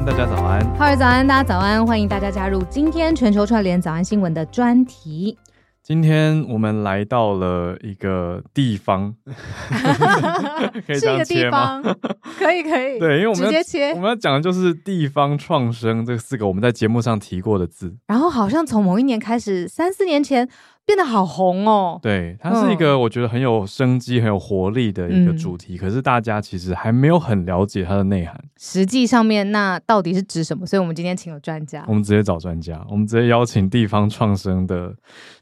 安，大家早安。哈喽早安，大家早安，欢迎大家加入今天全球串联早安新闻的专题。今天我们来到了一个地方，可以这样切吗？可以可以。对，因为我们直接切。我们要讲的就是地方创生这四个我们在节目上提过的字。然后好像从某一年开始，三四年前。变得好红哦！对，它是一个我觉得很有生机、很有活力的一个主题，嗯、可是大家其实还没有很了解它的内涵。实际上面，那到底是指什么？所以我们今天请了专家，我们直接找专家，我们直接邀请地方创生的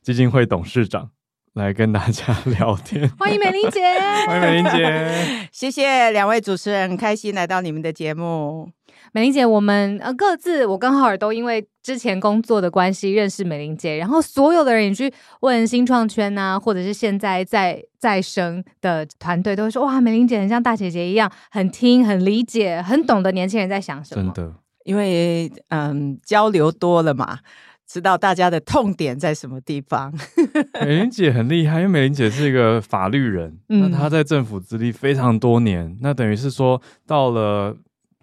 基金会董事长来跟大家 聊天。欢迎美玲姐，欢迎美玲姐，谢谢两位主持人，很开心来到你们的节目。美玲姐，我们呃各自，我跟浩尔都因为之前工作的关系认识美玲姐，然后所有的人也去问新创圈啊，或者是现在在再生的团队，都会说哇，美玲姐很像大姐姐一样，很听、很理解、很懂得年轻人在想什么。真的，因为嗯交流多了嘛，知道大家的痛点在什么地方。美玲姐很厉害，因为美玲姐是一个法律人，那她在政府资历非常多年，那等于是说到了。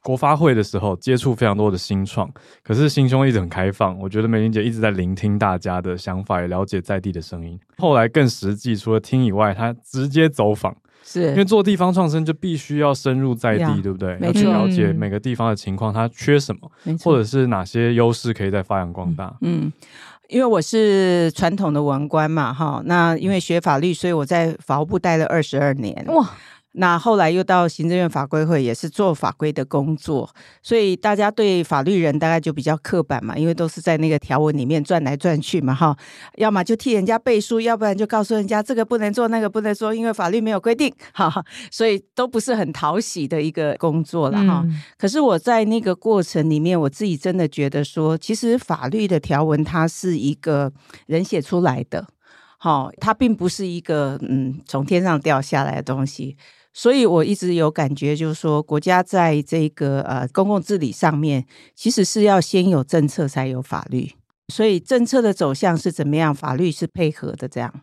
国发会的时候接触非常多的新创，可是心胸一直很开放。我觉得美玲姐一直在聆听大家的想法，也了解在地的声音。后来更实际，除了听以外，她直接走访，是因为做地方创生就必须要深入在地，对不对？要去了解每个地方的情况，它缺什么，或者是哪些优势可以再发扬光大。嗯，因为我是传统的文官嘛，哈，那因为学法律，所以我在法务部待了二十二年。哇。那后来又到行政院法规会，也是做法规的工作，所以大家对法律人大概就比较刻板嘛，因为都是在那个条文里面转来转去嘛，哈，要么就替人家背书，要不然就告诉人家这个不能做，那个不能做，因为法律没有规定，哈，所以都不是很讨喜的一个工作了哈。嗯、可是我在那个过程里面，我自己真的觉得说，其实法律的条文它是一个人写出来的，好，它并不是一个嗯从天上掉下来的东西。所以我一直有感觉，就是说，国家在这个呃公共治理上面，其实是要先有政策，才有法律。所以政策的走向是怎么样，法律是配合的这样。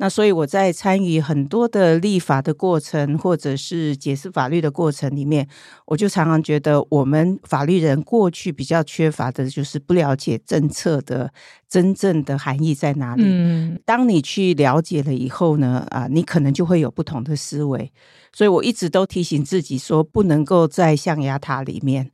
那所以我在参与很多的立法的过程，或者是解释法律的过程里面，我就常常觉得，我们法律人过去比较缺乏的就是不了解政策的真正的含义在哪里。嗯，当你去了解了以后呢，啊，你可能就会有不同的思维。所以我一直都提醒自己说，不能够在象牙塔里面。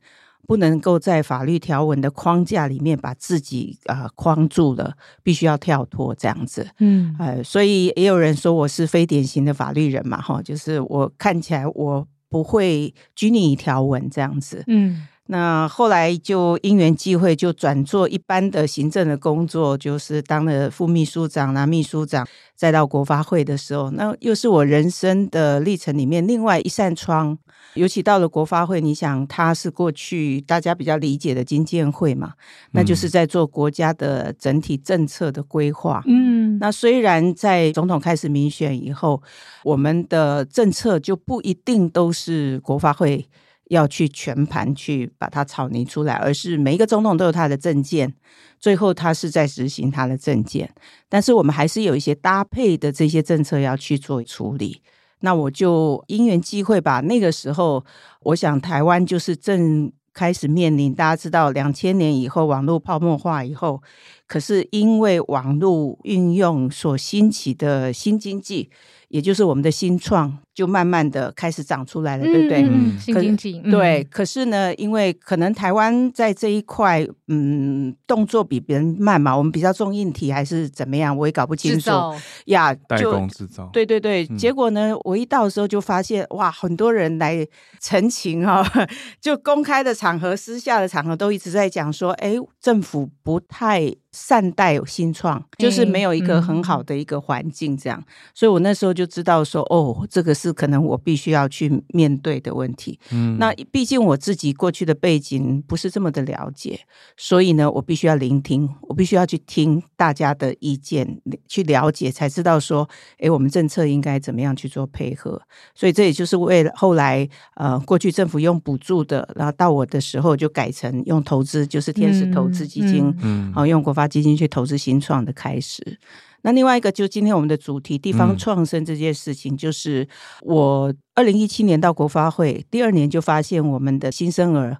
不能够在法律条文的框架里面把自己啊、呃、框住了，必须要跳脱这样子。嗯，呃，所以也有人说我是非典型的法律人嘛，哈，就是我看起来我不会拘泥于条文这样子。嗯。那后来就因缘际会，就转做一般的行政的工作，就是当了副秘书长、啦秘书长，再到国发会的时候，那又是我人生的历程里面另外一扇窗。尤其到了国发会，你想，它是过去大家比较理解的经建会嘛，那就是在做国家的整体政策的规划。嗯，那虽然在总统开始民选以后，我们的政策就不一定都是国发会。要去全盘去把它草拟出来，而是每一个总统都有他的政见，最后他是在执行他的政见。但是我们还是有一些搭配的这些政策要去做处理。那我就因缘际会吧，那个时候我想台湾就是正开始面临，大家知道两千年以后网络泡沫化以后，可是因为网络运用所兴起的新经济。也就是我们的新创就慢慢的开始长出来了，对不对？嗯，新经济。对，可是呢，因为可能台湾在这一块，嗯，动作比别人慢嘛，我们比较重硬体还是怎么样，我也搞不清楚。造呀，代工制造。对对对，结果呢，我一到的时候就发现，哇，很多人来陈情啊，就公开的场合、私下的场合都一直在讲说，哎，政府不太。善待新创，就是没有一个很好的一个环境，这样，所以我那时候就知道说，哦，这个是可能我必须要去面对的问题。嗯，那毕竟我自己过去的背景不是这么的了解，所以呢，我必须要聆听，我必须要去听大家的意见，去了解，才知道说，诶，我们政策应该怎么样去做配合。所以这也就是为了后来，呃，过去政府用补助的，然后到我的时候就改成用投资，就是天使投资基金，嗯，好，用国发。基金去投资新创的开始，那另外一个就今天我们的主题地方创生这件事情，就是我二零一七年到国发会，第二年就发现我们的新生儿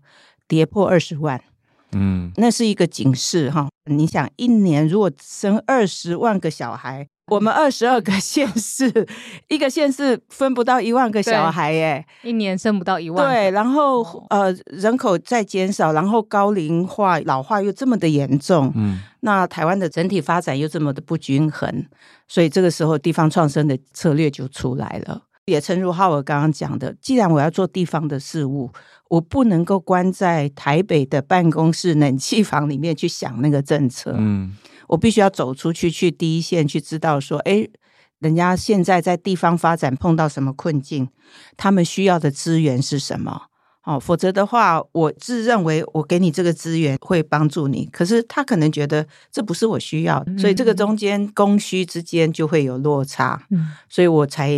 跌破二十万，嗯，那是一个警示哈。你想一年如果生二十万个小孩。我们二十二个县市，一个县市分不到一万个小孩耶，一年生不到一万。对，然后呃，人口在减少，然后高龄化、老化又这么的严重，嗯，那台湾的整体发展又这么的不均衡，所以这个时候地方创生的策略就出来了。也诚如浩尔刚刚讲的，既然我要做地方的事务，我不能够关在台北的办公室冷气房里面去想那个政策，嗯。我必须要走出去，去第一线去知道说，哎，人家现在在地方发展碰到什么困境，他们需要的资源是什么？哦，否则的话，我自认为我给你这个资源会帮助你，可是他可能觉得这不是我需要的，所以这个中间供需之间就会有落差。嗯，所以我才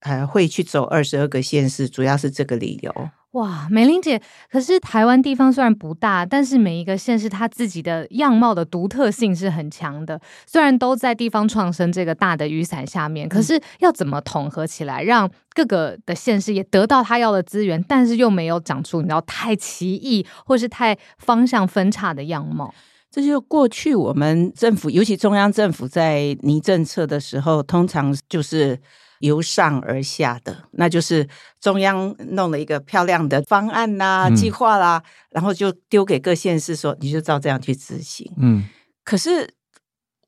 呃会去走二十二个县市，主要是这个理由。哇，美玲姐，可是台湾地方虽然不大，但是每一个县市它自己的样貌的独特性是很强的。虽然都在地方创生这个大的雨伞下面，可是要怎么统合起来，让各个的县市也得到他要的资源，但是又没有长出你知道太奇异或是太方向分叉的样貌？这就是过去我们政府，尤其中央政府在拟政策的时候，通常就是。由上而下的，那就是中央弄了一个漂亮的方案啦、计划啦，嗯、然后就丢给各县市说，你就照这样去执行。嗯，可是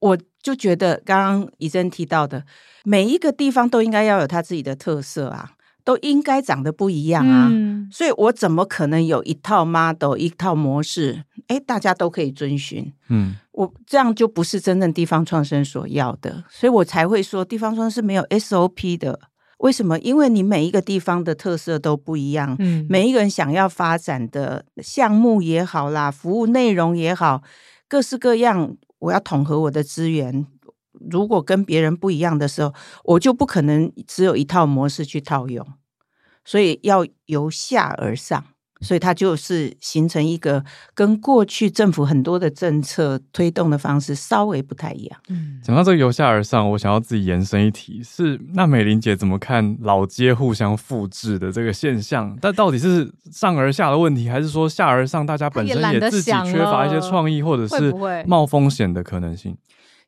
我就觉得，刚刚怡珍提到的，每一个地方都应该要有它自己的特色啊。都应该长得不一样啊，嗯、所以我怎么可能有一套 model 一套模式？哎，大家都可以遵循。嗯，我这样就不是真正地方创生所要的，所以我才会说地方创生是没有 SOP 的。为什么？因为你每一个地方的特色都不一样，嗯，每一个人想要发展的项目也好啦，服务内容也好，各式各样，我要统合我的资源。如果跟别人不一样的时候，我就不可能只有一套模式去套用，所以要由下而上，所以它就是形成一个跟过去政府很多的政策推动的方式稍微不太一样。嗯，讲到这个由下而上，我想要自己延伸一题，是那美玲姐怎么看老街互相复制的这个现象？但到底是上而下的问题，还是说下而上，大家本身也自己缺乏一些创意，或者是冒风险的可能性？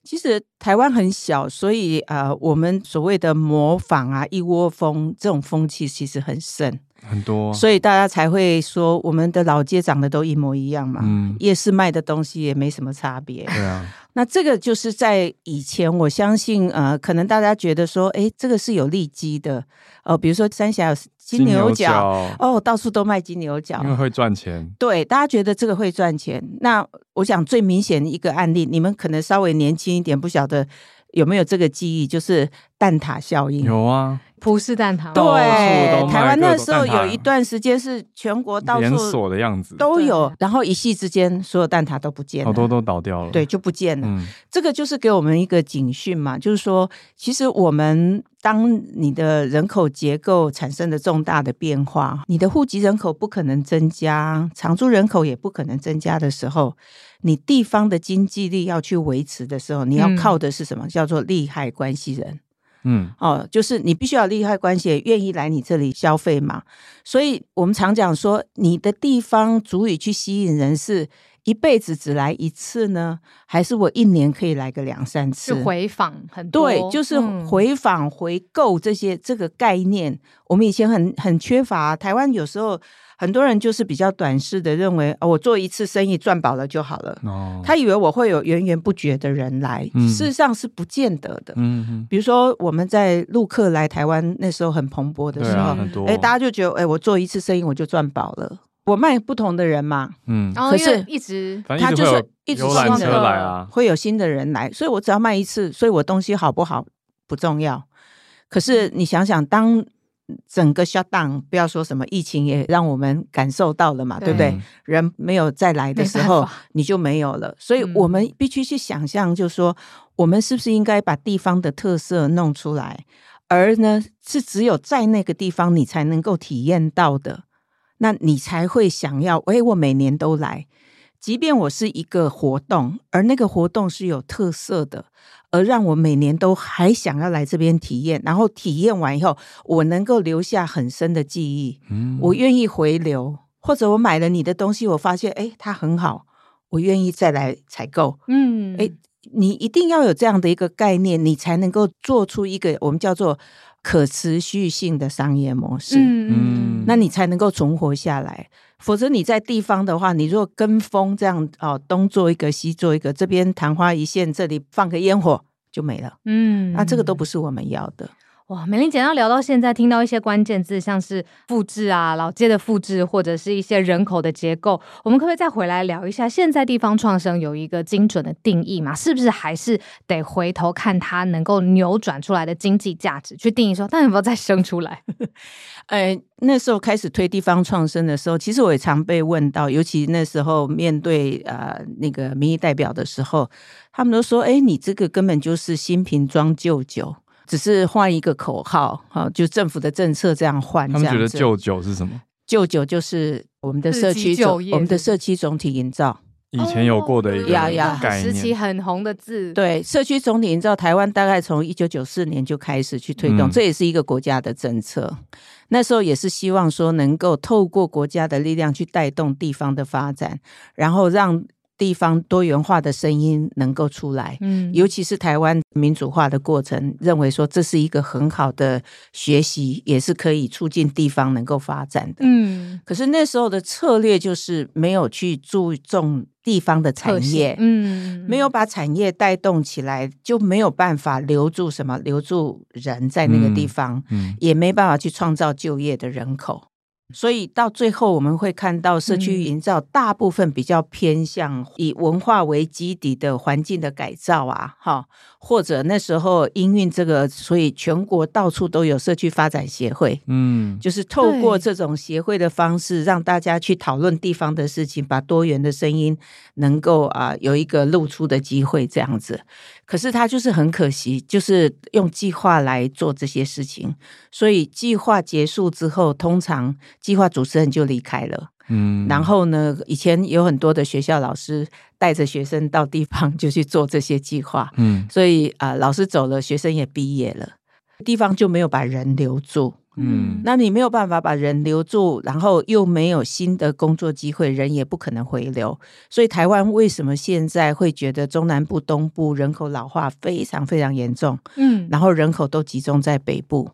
其实台湾很小，所以呃，我们所谓的模仿啊，一窝蜂这种风气其实很盛。很多，所以大家才会说我们的老街长得都一模一样嘛。嗯，夜市卖的东西也没什么差别。对啊，那这个就是在以前，我相信呃，可能大家觉得说，哎，这个是有利基的哦、呃，比如说三峡有金牛角，哦，到处都卖金牛角，因为会赚钱。对，大家觉得这个会赚钱。那我想最明显的一个案例，你们可能稍微年轻一点，不晓得有没有这个记忆，就是蛋挞效应。有啊。葡式蛋挞，对，台湾那时候有一段时间是全国到处连锁的样子。都有，然后一夕之间所有蛋挞都不见了，好多都倒掉了，对，就不见了。嗯，这个就是给我们一个警讯嘛，就是说，其实我们当你的人口结构产生了重大的变化，你的户籍人口不可能增加，常住人口也不可能增加的时候，你地方的经济力要去维持的时候，你要靠的是什么？嗯，叫做利害关系人。嗯，哦，就是你必须要利害关系，愿意来你这里消费嘛。所以我们常讲说，你的地方足以去吸引人，是一辈子只来一次呢，还是我一年可以来个两三次？是回访很多，对，就是回访回购这些这个概念，我们以前很很缺乏。台湾有时候。很多人就是比较短视的认为，哦，我做一次生意赚饱了就好了。哦，他以为我会有源源不绝的人来，嗯、事实上是不见得的。嗯，比如说我们在陆客来台湾那时候很蓬勃的时候，哎、啊，大家就觉得，哎，我做一次生意我就赚饱了。我卖不同的人嘛，嗯，可是一直他就是一直新的车来啊，会有新的人来，所以我只要卖一次，所以我东西好不好不重要。可是你想想，当整个 shut down，不要说什么疫情也让我们感受到了嘛，对，对不对？人没有再来的时候，你就没有了。所以我们必须去想象，就是说，我们是不是应该把地方的特色弄出来？而呢，是只有在那个地方你才能够体验到的。那你才会想要，哎，我每年都来，即便我是一个活动，而那个活动是有特色的，而让我每年都还想要来这边体验，然后体验完以后，我能够留下很深的记忆，嗯，我愿意回流，或者我买了你的东西，我发现，哎，它很好，我愿意再来采购，嗯，哎，你一定要有这样的一个概念，你才能够做出一个我们叫做。可持续性的商业模式，嗯，那你才能够存活下来。否则你在地方的话，你如果跟风这样哦，东做一个西做一个，这边昙花一现，这里放个烟火就没了，嗯，那这个都不是我们要的。哇，美玲姐要聊到现在，听到一些关键字，像是复制啊、老街的复制，或者是一些人口的结构，我们可不可以再回来聊一下？现在地方创生有一个精准的定义吗？是不是还是得回头看它能够扭转出来的经济价值去定义说，但有没有再生出来？哎，那时候开始推地方创生的时候，其实我也常被问到，尤其那时候面对呃那个民意代表的时候，他们都说：“哎，你这个根本就是新瓶装旧酒。”只是换一个口号，哈，就政府的政策这样换。他们觉得旧酒是什么？旧酒就是我们的社区总，我们的社区总体营造。以前有过的一个概念，时期很红的字。对，社区总体营造，台湾大概从一九九四年就开始去推动，嗯，这也是一个国家的政策。那时候也是希望说，能够透过国家的力量去带动地方的发展，然后让。地方多元化的声音能够出来，嗯，尤其是台湾民主化的过程，认为说这是一个很好的学习，也是可以促进地方能够发展的，嗯。可是那时候的策略就是没有去注重地方的产业，嗯，没有把产业带动起来，就没有办法留住什么，留住人在那个地方，嗯，也没办法去创造就业的人口。所以到最后，我们会看到社区营造大部分比较偏向以文化为基底的环境的改造啊，哈，或者那时候营运这个，所以全国到处都有社区发展协会，嗯，就是透过这种协会的方式，让大家去讨论地方的事情，把多元的声音能够啊有一个露出的机会，这样子。可是他就是很可惜，就是用计划来做这些事情，所以计划结束之后，通常计划主持人就离开了。嗯，然后呢，以前有很多的学校老师带着学生到地方就去做这些计划。嗯，所以啊，老师走了，学生也毕业了，地方就没有把人留住。嗯，那你没有办法把人留住，然后又没有新的工作机会，人也不可能回流。所以台湾为什么现在会觉得中南部、东部人口老化非常非常严重？嗯，然后人口都集中在北部。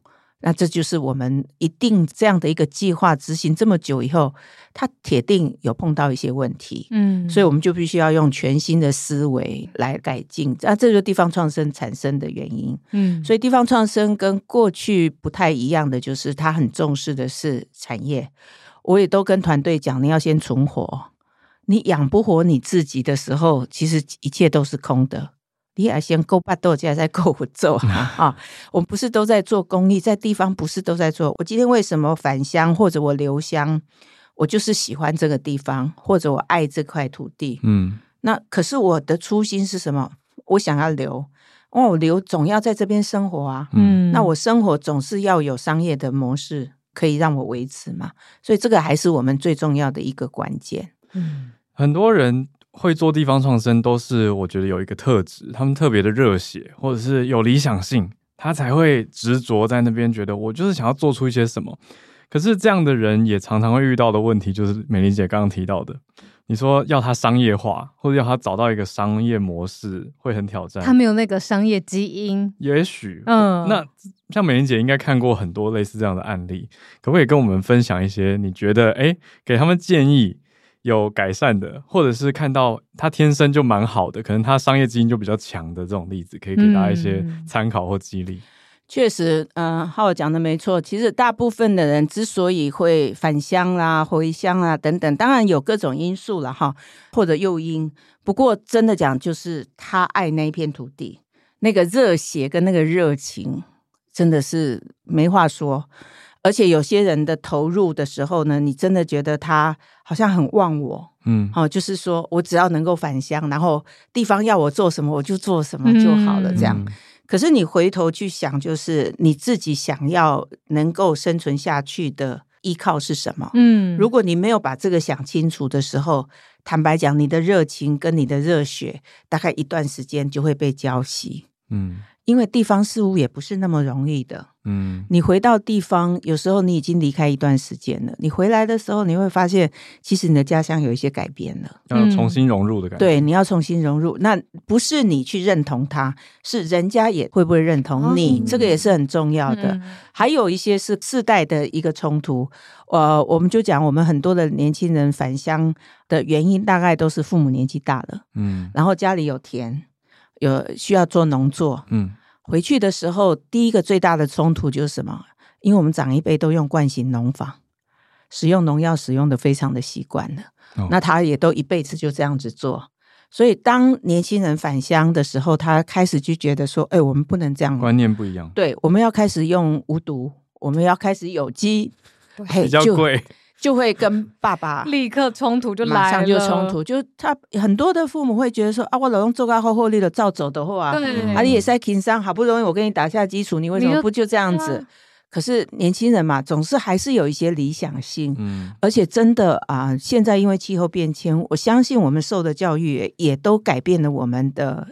那这就是我们一定这样的一个计划执行这么久以后，它铁定有碰到一些问题，嗯，所以我们就必须要用全新的思维来改进。啊，这就是地方创生产生的原因，嗯，所以地方创生跟过去不太一样的就是，它很重视的是产业。我也都跟团队讲，你要先存活，你养不活你自己的时候，其实一切都是空的。你还先够巴豆家再够我做啊！我们不是都在做公益，在地方不是都在做。我今天为什么返乡或者我留乡？我就是喜欢这个地方，或者我爱这块土地。嗯，那可是我的初心是什么？我想要留，哦，我留总要在这边生活啊。嗯，那我生活总是要有商业的模式可以让我维持嘛。所以这个还是我们最重要的一个关键。嗯，很多人。会做地方创生，都是我觉得有一个特质，他们特别的热血，或者是有理想性，他才会执着在那边，觉得我就是想要做出一些什么。可是这样的人也常常会遇到的问题，就是美玲姐刚刚提到的，你说要他商业化，或者要他找到一个商业模式，会很挑战。他没有那个商业基因，也许，嗯，那像美玲姐应该看过很多类似这样的案例，可不可以跟我们分享一些？你觉得，哎，给他们建议。有改善的，或者是看到他天生就蛮好的，可能他商业基因就比较强的这种例子，可以给大家一些参考或激励。嗯。确实，嗯、呃，浩讲的没错。其实大部分的人之所以会返乡啦、回乡啊等等，当然有各种因素了哈，或者诱因。不过真的讲，就是他爱那一片土地，那个热血跟那个热情，真的是没话说。而且有些人的投入的时候呢，你真的觉得他好像很忘我，嗯，好、哦，就是说我只要能够返乡，然后地方要我做什么，我就做什么就好了，这样。嗯、可是你回头去想，就是你自己想要能够生存下去的依靠是什么？嗯，如果你没有把这个想清楚的时候，坦白讲，你的热情跟你的热血，大概一段时间就会被浇熄，嗯。因为地方事务也不是那么容易的，嗯，你回到地方，有时候你已经离开一段时间了，你回来的时候，你会发现，其实你的家乡有一些改变了，要重新融入的感觉。对，你要重新融入，那不是你去认同他，是人家也会不会认同你，哦、这个也是很重要的。嗯、还有一些是世代的一个冲突，呃，我们就讲我们很多的年轻人返乡的原因，大概都是父母年纪大了，嗯，然后家里有田。有需要做农作，嗯，回去的时候，第一个最大的冲突就是什么？因为我们长一辈都用惯性农法，使用农药使用的非常的习惯了，哦、那他也都一辈子就这样子做，所以当年轻人返乡的时候，他开始就觉得说，哎，我们不能这样，观念不一样，对，我们要开始用无毒，我们要开始有机，比较贵。就会跟爸爸立刻冲突就来了，马上就冲突。就他很多的父母会觉得说啊，我老公做个后后力的照走的话，啊，你也在情商，好不容易我给你打下基础，你为什么不就这样子？可是年轻人嘛，总是还是有一些理想性，嗯，而且真的啊，现在因为气候变迁，我相信我们受的教育也都改变了我们的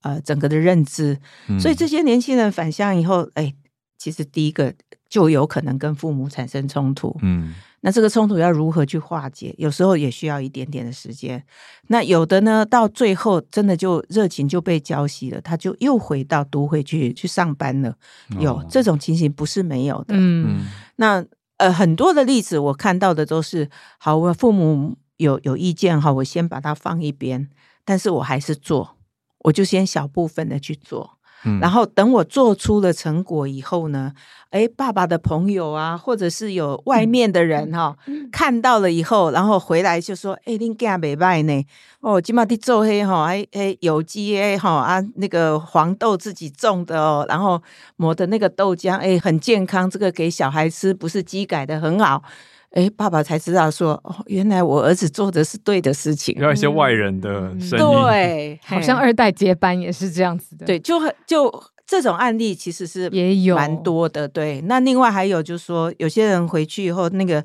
呃整个的认知，所以这些年轻人返乡以后，哎，其实第一个就有可能跟父母产生冲突，嗯。那这个冲突要如何去化解？有时候也需要一点点的时间。那有的呢，到最后真的就热情就被浇熄了，他就又回到都会去去上班了。有、哦、这种情形不是没有的。嗯，那呃很多的例子我看到的都是，好，我父母有有意见哈，我先把它放一边，但是我还是做，我就先小部分的去做。然后等我做出了成果以后呢，哎，爸爸的朋友啊，或者是有外面的人哈、哦，嗯、看到了以后，然后回来就说：“哎，你家袂卖呢？哦，今嘛的做黑哈，哎哎，有机哎哈啊，那个黄豆自己种的哦，然后磨的那个豆浆，哎，很健康，这个给小孩吃，不是机改的，很好。”哎，爸爸才知道说，哦，原来我儿子做的是对的事情。要一些外人的声音，嗯、对，好像二代接班也是这样子的。对，就就这种案例其实是也有蛮多的。对，那另外还有就是说，有些人回去以后，那个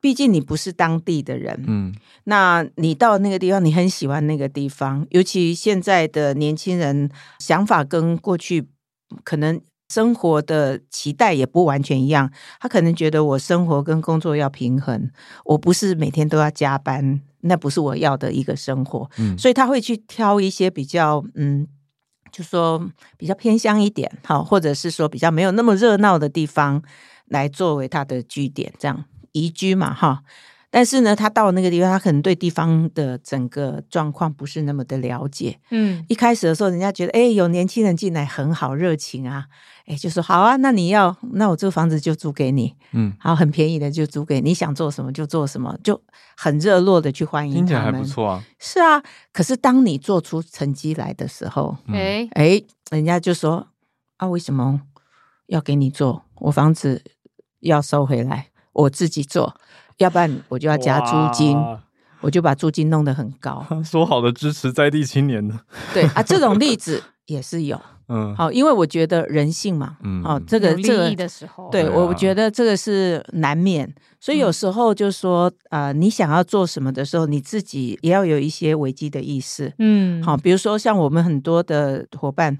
毕竟你不是当地的人，嗯，那你到那个地方，你很喜欢那个地方，尤其现在的年轻人想法跟过去可能。生活的期待也不完全一样，他可能觉得我生活跟工作要平衡，我不是每天都要加班，那不是我要的一个生活，嗯，所以他会去挑一些比较，嗯，就说比较偏乡一点，好，或者是说比较没有那么热闹的地方来作为他的据点，这样宜居嘛，哈。但是呢，他到那个地方，他可能对地方的整个状况不是那么的了解。嗯，一开始的时候，人家觉得，哎，有年轻人进来很好，热情啊，哎，就说好啊，那你要，那我这个房子就租给你，嗯，好，很便宜的就租给你，你想做什么就做什么，就很热络的去欢迎。听起来还不错啊。是啊，可是当你做出成绩来的时候，哎哎、嗯，人家就说啊，为什么要给你做？我房子要收回来，我自己做。要不然我就要加租金，我就把租金弄得很高。说好的支持在地青年呢？对啊，这种例子也是有。嗯，好，因为我觉得人性嘛，嗯，哦，这个这个的时候，对我我觉得这个是难免。所以有时候就说啊、呃，你想要做什么的时候，你自己也要有一些危机的意识。嗯，好，比如说像我们很多的伙伴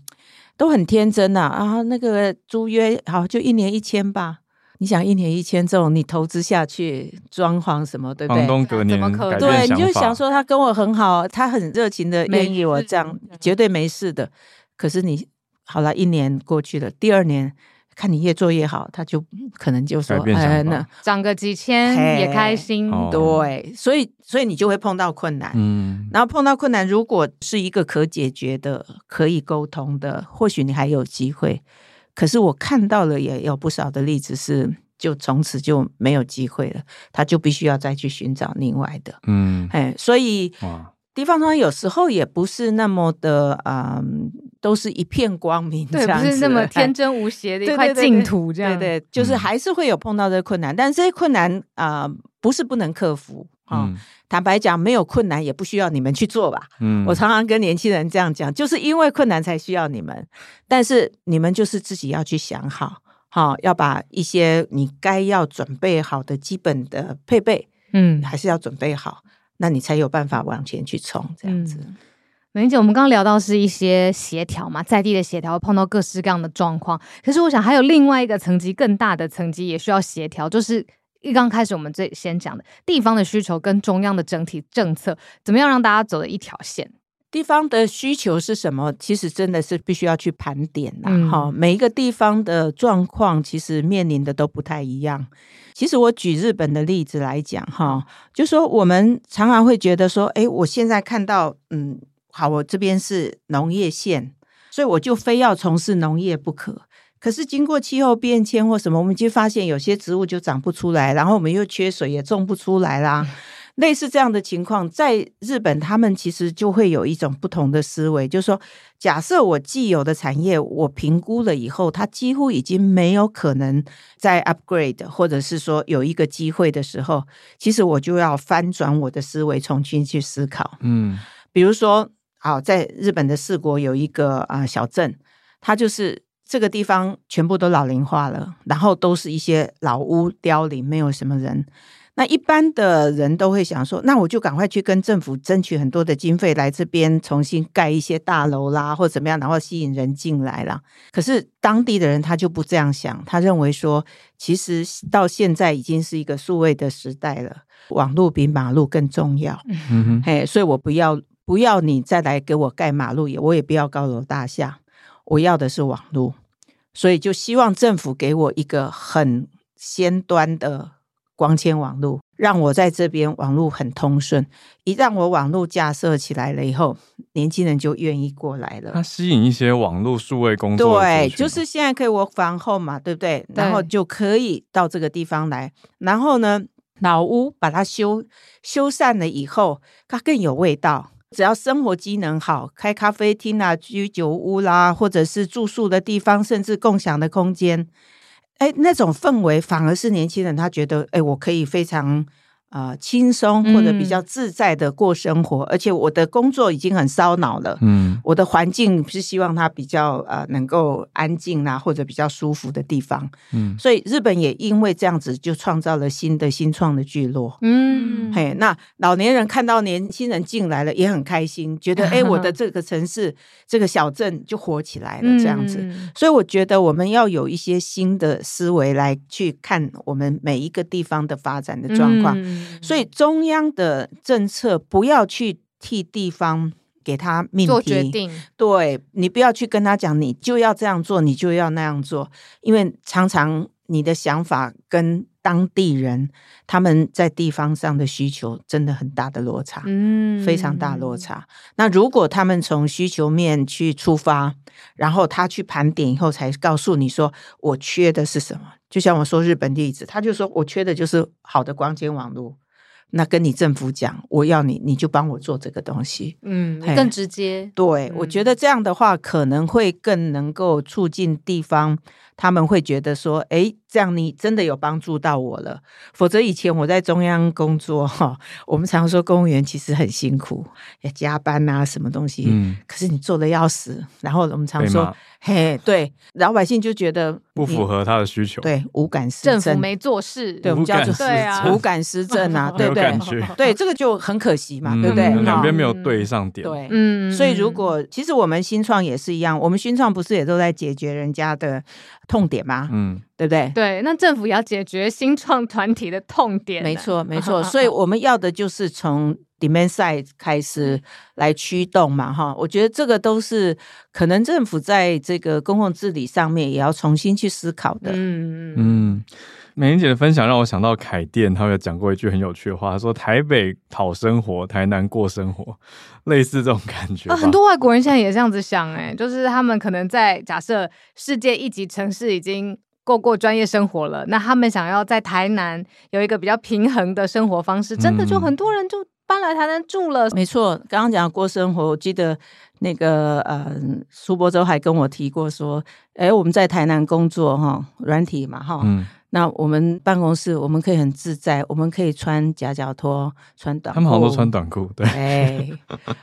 都很天真呐，啊，那个租约好就一年一千吧。你想一年一千这种，你投资下去装潢什么，对不对？房东隔年怎么可能？对，你就想说他跟我很好，他很热情的愿意我这样，绝对没事的。可是你好了，一年过去了，第二年看你越做越好，他就可能就说哎，那涨个几千也开心。对，所以所以你就会碰到困难。嗯，然后碰到困难，如果是一个可解决的、可以沟通的，或许你还有机会。可是我看到了也有不少的例子是，就从此就没有机会了，他就必须要再去寻找另外的。嗯，哎，所以哇，地方上有时候也不是那么的，嗯，都是一片光明，对，不是那么天真无邪的一块净土，这样，对，对对，就是还是会有碰到这些困难，嗯、但这些困难啊、呃，不是不能克服。啊、嗯，坦白讲，没有困难也不需要你们去做吧。嗯，我常常跟年轻人这样讲，就是因为困难才需要你们，但是你们就是自己要去想好，好要把一些你该要准备好的基本的配备，嗯，还是要准备好，那你才有办法往前去冲。这样子，美玲姐，我们刚刚聊到是一些协调嘛，在地的协调碰到各式各样的状况，可是我想还有另外一个层级更大的层级也需要协调，就是。一刚开始，我们最先讲的地方的需求跟中央的整体政策，怎么样让大家走的一条线？地方的需求是什么？其实真的是必须要去盘点呐。哈、嗯，每一个地方的状况其实面临的都不太一样。其实我举日本的例子来讲，哈，就说我们常常会觉得说，哎，我现在看到，嗯，好，我这边是农业县，所以我就非要从事农业不可。可是经过气候变迁或什么，我们就发现有些植物就长不出来，然后我们又缺水，也种不出来啦。类似这样的情况，在日本他们其实就会有一种不同的思维，就是说，假设我既有的产业，我评估了以后，它几乎已经没有可能再 upgrade，或者是说有一个机会的时候，其实我就要翻转我的思维，重新去思考。嗯，比如说，好，在日本的四国有一个啊小镇，它就是。这个地方全部都老龄化了，然后都是一些老屋凋零，没有什么人。那一般的人都会想说，那我就赶快去跟政府争取很多的经费，来这边重新盖一些大楼啦，或怎么样，然后吸引人进来啦。可是当地的人他就不这样想，他认为说，其实到现在已经是一个数位的时代了，网络比马路更重要。嗯哼，嘿，所以我不要不要你再来给我盖马路，也我也不要高楼大厦。我要的是网络，所以就希望政府给我一个很先端的光纤网络，让我在这边网络很通顺。一旦我网络架设起来了以后，年轻人就愿意过来了。它吸引一些网络数位工作，对，就是现在可以 work from home 嘛，对不对？然后就可以到这个地方来。然后呢，老屋把它修修缮了以后，它更有味道。只要生活机能好，开咖啡厅啊、居酒屋啦，或者是住宿的地方，甚至共享的空间，哎，那种氛围反而是年轻人他觉得，哎，我可以非常。啊、呃，轻松或者比较自在的过生活，嗯、而且我的工作已经很烧脑了。嗯，我的环境是希望它比较呃能够安静啊，或者比较舒服的地方。嗯，所以日本也因为这样子，就创造了新的新创的聚落。嗯，嘿，那老年人看到年轻人进来了，也很开心，觉得哎，我的 这个城市、这个小镇就活起来了。这样子，嗯、所以我觉得我们要有一些新的思维来去看我们每一个地方的发展的状况。嗯所以中央的政策不要去替地方给他命题做决定，对，你不要去跟他讲，你就要这样做，你就要那样做，因为常常你的想法跟当地人他们在地方上的需求真的很大的落差，嗯，非常大落差。那如果他们从需求面去出发，然后他去盘点以后，才告诉你说我缺的是什么。就像我说日本例子，他就说我缺的就是好的光纤网络。那跟你政府讲，我要你，你就帮我做这个东西，嗯，更直接。对，嗯，我觉得这样的话可能会更能够促进地方，他们会觉得说，哎。这样你真的有帮助到我了，否则以前我在中央工作哈，我们常说公务员其实很辛苦，要加班啊，什么东西，嗯，可是你做的要死，然后我们常说，嘿，对，老百姓就觉得不符合他的需求，对，无感施政，政府没做事，对，我们叫做对啊，无感施政啊，对不对？对，这个就很可惜嘛，对不对？两边没有对上点，对，嗯，所以如果其实我们新创也是一样，我们新创不是也都在解决人家的痛点吗？嗯。对不对？对，那政府也要解决新创团体的痛点。没错，没错。所以我们要的就是从 demand side 开始来驱动嘛，哈，我觉得这个都是可能政府在这个公共治理上面也要重新去思考的。嗯嗯，美玲姐的分享让我想到凯电，他有讲过一句很有趣的话，他说：“台北讨生活，台南过生活。”类似这种感觉。啊，很多外国人现在也这样子想，哎，就是他们可能在假设世界一级城市已经过过专业生活了，那他们想要在台南有一个比较平衡的生活方式，真的就很多人就。搬来台南住了，没错。刚刚讲过生活，我记得那个呃，苏博洲还跟我提过说，哎，我们在台南工作哈，软体嘛哈，嗯，那我们办公室我们可以很自在，我们可以穿夹脚拖、穿短裤，他们好多穿短裤，对。哎，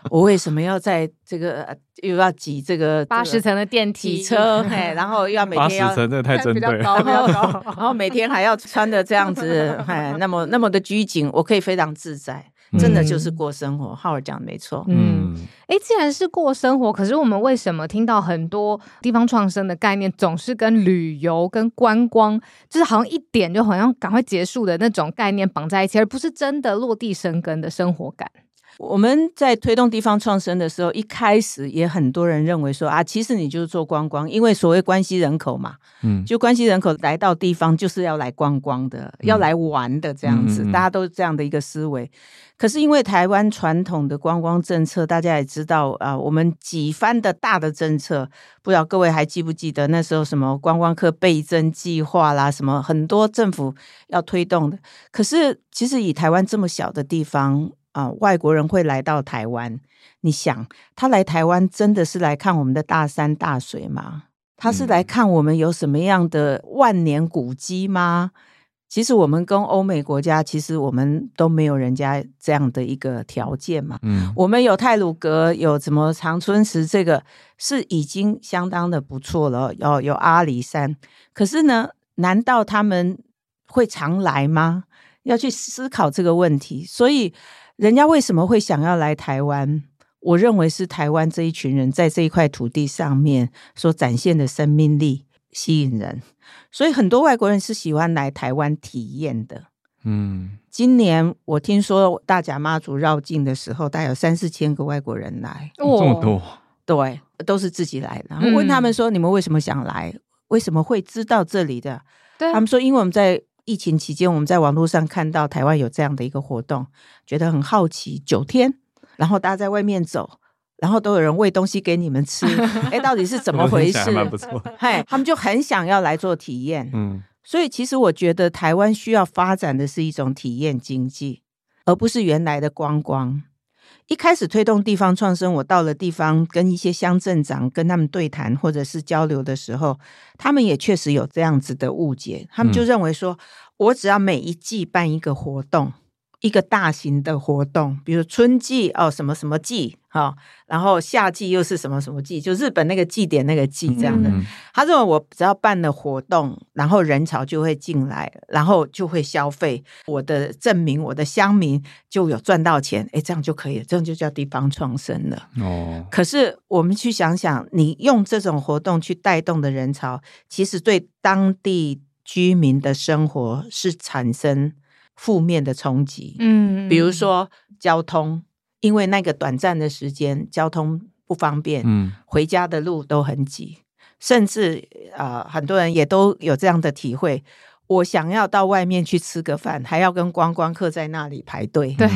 我为什么要在这个又要挤这个八十层的电梯车？哎，然后又要每天要八十层，这太针对了，然后 然后每天还要穿的这样子，哎，那么那么的拘谨，我可以非常自在。真的就是过生活，浩尔讲的没错。嗯，哎，既然是过生活，可是我们为什么听到很多地方创生的概念，总是跟旅游、跟观光，就是好像一点就好像赶快结束的那种概念绑在一起，而不是真的落地生根的生活感？我们在推动地方创生的时候，一开始也很多人认为说啊，其实你就是做观光，因为所谓关系人口嘛，嗯，就关系人口来到地方就是要来观光的，嗯、要来玩的这样子，嗯嗯嗯、大家都是这样的一个思维。可是因为台湾传统的观光政策，大家也知道啊，我们几番的大的政策，不知道各位还记不记得那时候什么观光客倍增计划啦，什么很多政府要推动的。可是其实以台湾这么小的地方。啊，外国人会来到台湾，你想他来台湾真的是来看我们的大山大水吗？他是来看我们有什么样的万年古迹吗？其实我们跟欧美国家，其实我们都没有人家这样的一个条件嘛。嗯，我们有泰鲁阁，有什么长春池，这个是已经相当的不错了。有有阿里山，可是呢，难道他们会常来吗？要去思考这个问题，所以。人家为什么会想要来台湾？我认为是台湾这一群人在这一块土地上面所展现的生命力吸引人，所以很多外国人是喜欢来台湾体验的。嗯，今年我听说大甲妈祖绕境的时候，大概有三四千个外国人来，哦，这么多，对，都是自己来的。然后问他们说：“你们为什么想来？为什么会知道这里的？”对，他们说：“因为我们在。”疫情期间，我们在网络上看到台湾有这样的一个活动，觉得很好奇。九天，然后大家在外面走，然后都有人喂东西给你们吃，哎，到底是怎么回事？蛮不错。嗨，他们就很想要来做体验。嗯，所以其实我觉得台湾需要发展的是一种体验经济，而不是原来的观光。一开始推动地方创生，我到了地方跟一些乡镇长跟他们对谈或者是交流的时候，他们也确实有这样子的误解，他们就认为说，我只要每一季办一个活动。一个大型的活动，比如春季哦，什么什么季哈、哦，然后夏季又是什么什么季，就日本那个祭典那个季这样的。嗯、他认为我只要办了活动，然后人潮就会进来，然后就会消费，我的证明我的乡民就有赚到钱，哎，这样就可以了，这样就叫地方创生了。哦，可是我们去想想，你用这种活动去带动的人潮，其实对当地居民的生活是产生。负面的冲击，嗯，比如说交通，因为那个短暂的时间，交通不方便，嗯，回家的路都很挤，甚至啊、呃，很多人也都有这样的体会。我想要到外面去吃个饭，还要跟观光客在那里排队，对，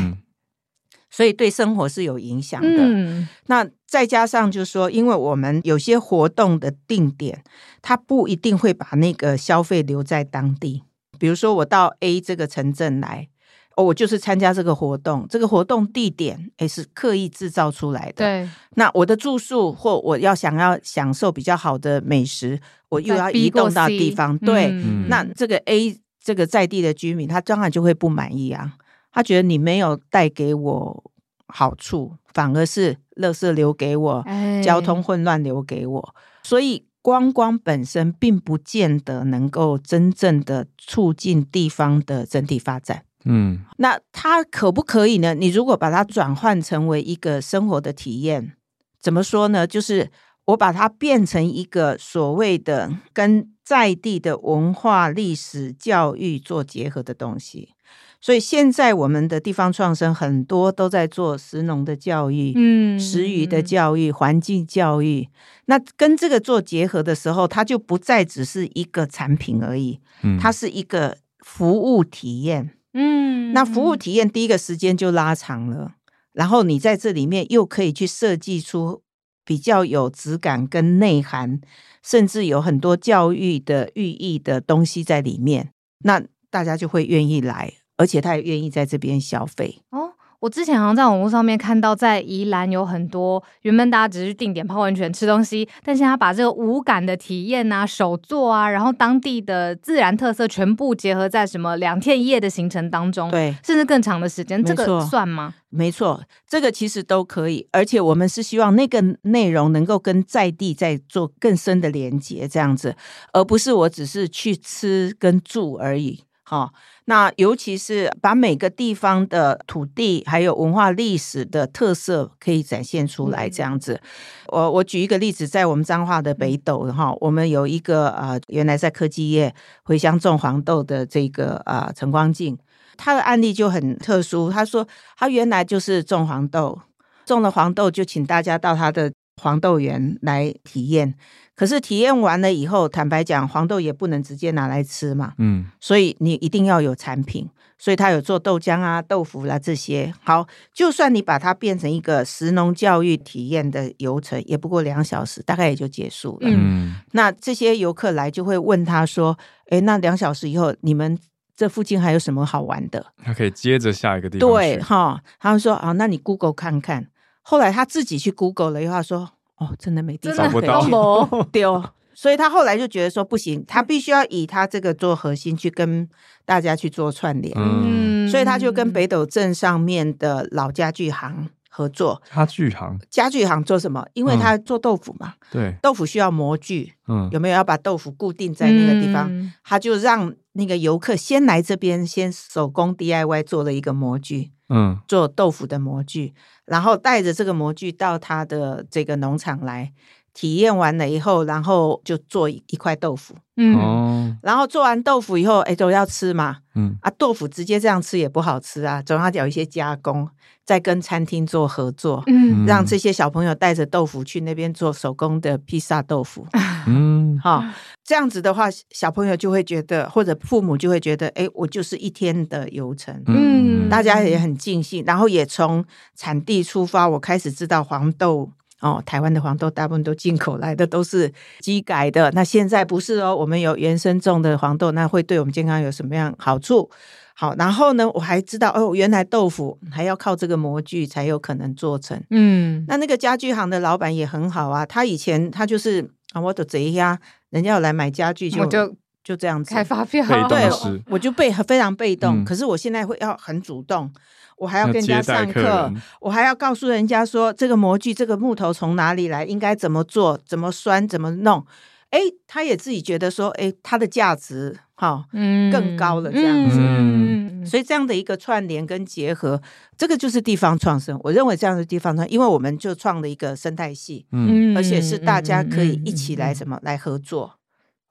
所以对生活是有影响的。嗯，那再加上就是说，因为我们有些活动的定点，它不一定会把那个消费留在当地。比如说，我到 A 这个城镇来，哦，我就是参加这个活动。这个活动地点，诶，是刻意制造出来的。对。那我的住宿或我要想要享受比较好的美食，我又要移动到地方。对。嗯。那这个 A 这个在地的居民，他当然就会不满意啊。他觉得你没有带给我好处，反而是垃圾留给我，哎，交通混乱留给我，所以。观光本身并不见得能够真正的促进地方的整体发展。嗯，那它可不可以呢？你如果把它转换成为一个生活的体验，怎么说呢？就是我把它变成一个所谓的跟在地的文化、历史、教育做结合的东西。所以现在我们的地方创生很多都在做食农的教育，嗯，食鱼的教育、环境教育。那跟这个做结合的时候，它就不再只是一个产品而已，嗯，它是一个服务体验，嗯，那服务体验第一个时间就拉长了，然后你在这里面又可以去设计出比较有质感跟内涵，甚至有很多教育的寓意的东西在里面，那大家就会愿意来。而且他也愿意在这边消费哦。我之前好像在网络上面看到，在宜兰有很多原本大家只是定点泡温泉吃东西，但是他把这个无感的体验啊、手作啊，然后当地的自然特色全部结合在什么两天一夜的行程当中，对，甚至更长的时间，这个算吗？没错，这个其实都可以。而且我们是希望那个内容能够跟在地再做更深的连接，这样子，而不是我只是去吃跟住而已。好。那尤其是把每个地方的土地还有文化历史的特色可以展现出来，这样子。我我举一个例子，在我们彰化的北斗哈，我们有一个呃，原来在科技业回乡种黄豆的这个呃陈光进，他的案例就很特殊。他说他原来就是种黄豆，种了黄豆就请大家到他的黄豆园来体验。可是体验完了以后，坦白讲，黄豆也不能直接拿来吃嘛，嗯，所以你一定要有产品，所以他有做豆浆啊、豆腐啦、啊、这些。好，就算你把它变成一个食农教育体验的游程，也不过两小时，大概也就结束了。嗯，那这些游客来就会问他说：“哎，那两小时以后，你们这附近还有什么好玩的？”他可以接着下一个地方。对，哈，他们说：“啊，那你 Google 看看。”后来他自己去 Google 了以后，他说。哦，真的没地方可以丢，所以他后来就觉得说不行，他必须要以他这个做核心去跟大家去做串联，嗯，所以他就跟北斗镇上面的老家具行合作。家具行，家具行做什么？因为他做豆腐嘛，嗯、对，豆腐需要模具，嗯，有没有要把豆腐固定在那个地方？嗯、他就让那个游客先来这边，先手工 DIY 做了一个模具。嗯，做豆腐的模具，然后带着这个模具到他的这个农场来体验完了以后，然后就做一块豆腐。嗯，然后做完豆腐以后，哎，都要吃嘛。嗯，啊，豆腐直接这样吃也不好吃啊，总要有一些加工，再跟餐厅做合作。嗯，让这些小朋友带着豆腐去那边做手工的披萨豆腐。嗯，好，这样子的话，小朋友就会觉得，或者父母就会觉得，哎，我就是一天的游程。嗯。大家也很尽兴，然后也从产地出发。我开始知道黄豆哦，台湾的黄豆大部分都进口来的，都是机改的。那现在不是哦，我们有原生种的黄豆，那会对我们健康有什么样好处？好，然后呢，我还知道哦，原来豆腐还要靠这个模具才有可能做成。嗯，那那个家具行的老板也很好啊，他以前他就是啊，我的贼呀，人家要来买家具就。就就这样子开发票，对，我就被非常被动。嗯、可是我现在会要很主动，我还要跟人家上课，我还要告诉人家说这个模具、这个木头从哪里来，应该怎么做、怎么拴、怎么弄。哎，他也自己觉得说，哎，它的价值哈，嗯，更高了这样子。嗯、所以这样的一个串联跟结合，这个就是地方创生。我认为这样的地方创，因为我们就创了一个生态系，嗯，而且是大家可以一起来什么、嗯、来合作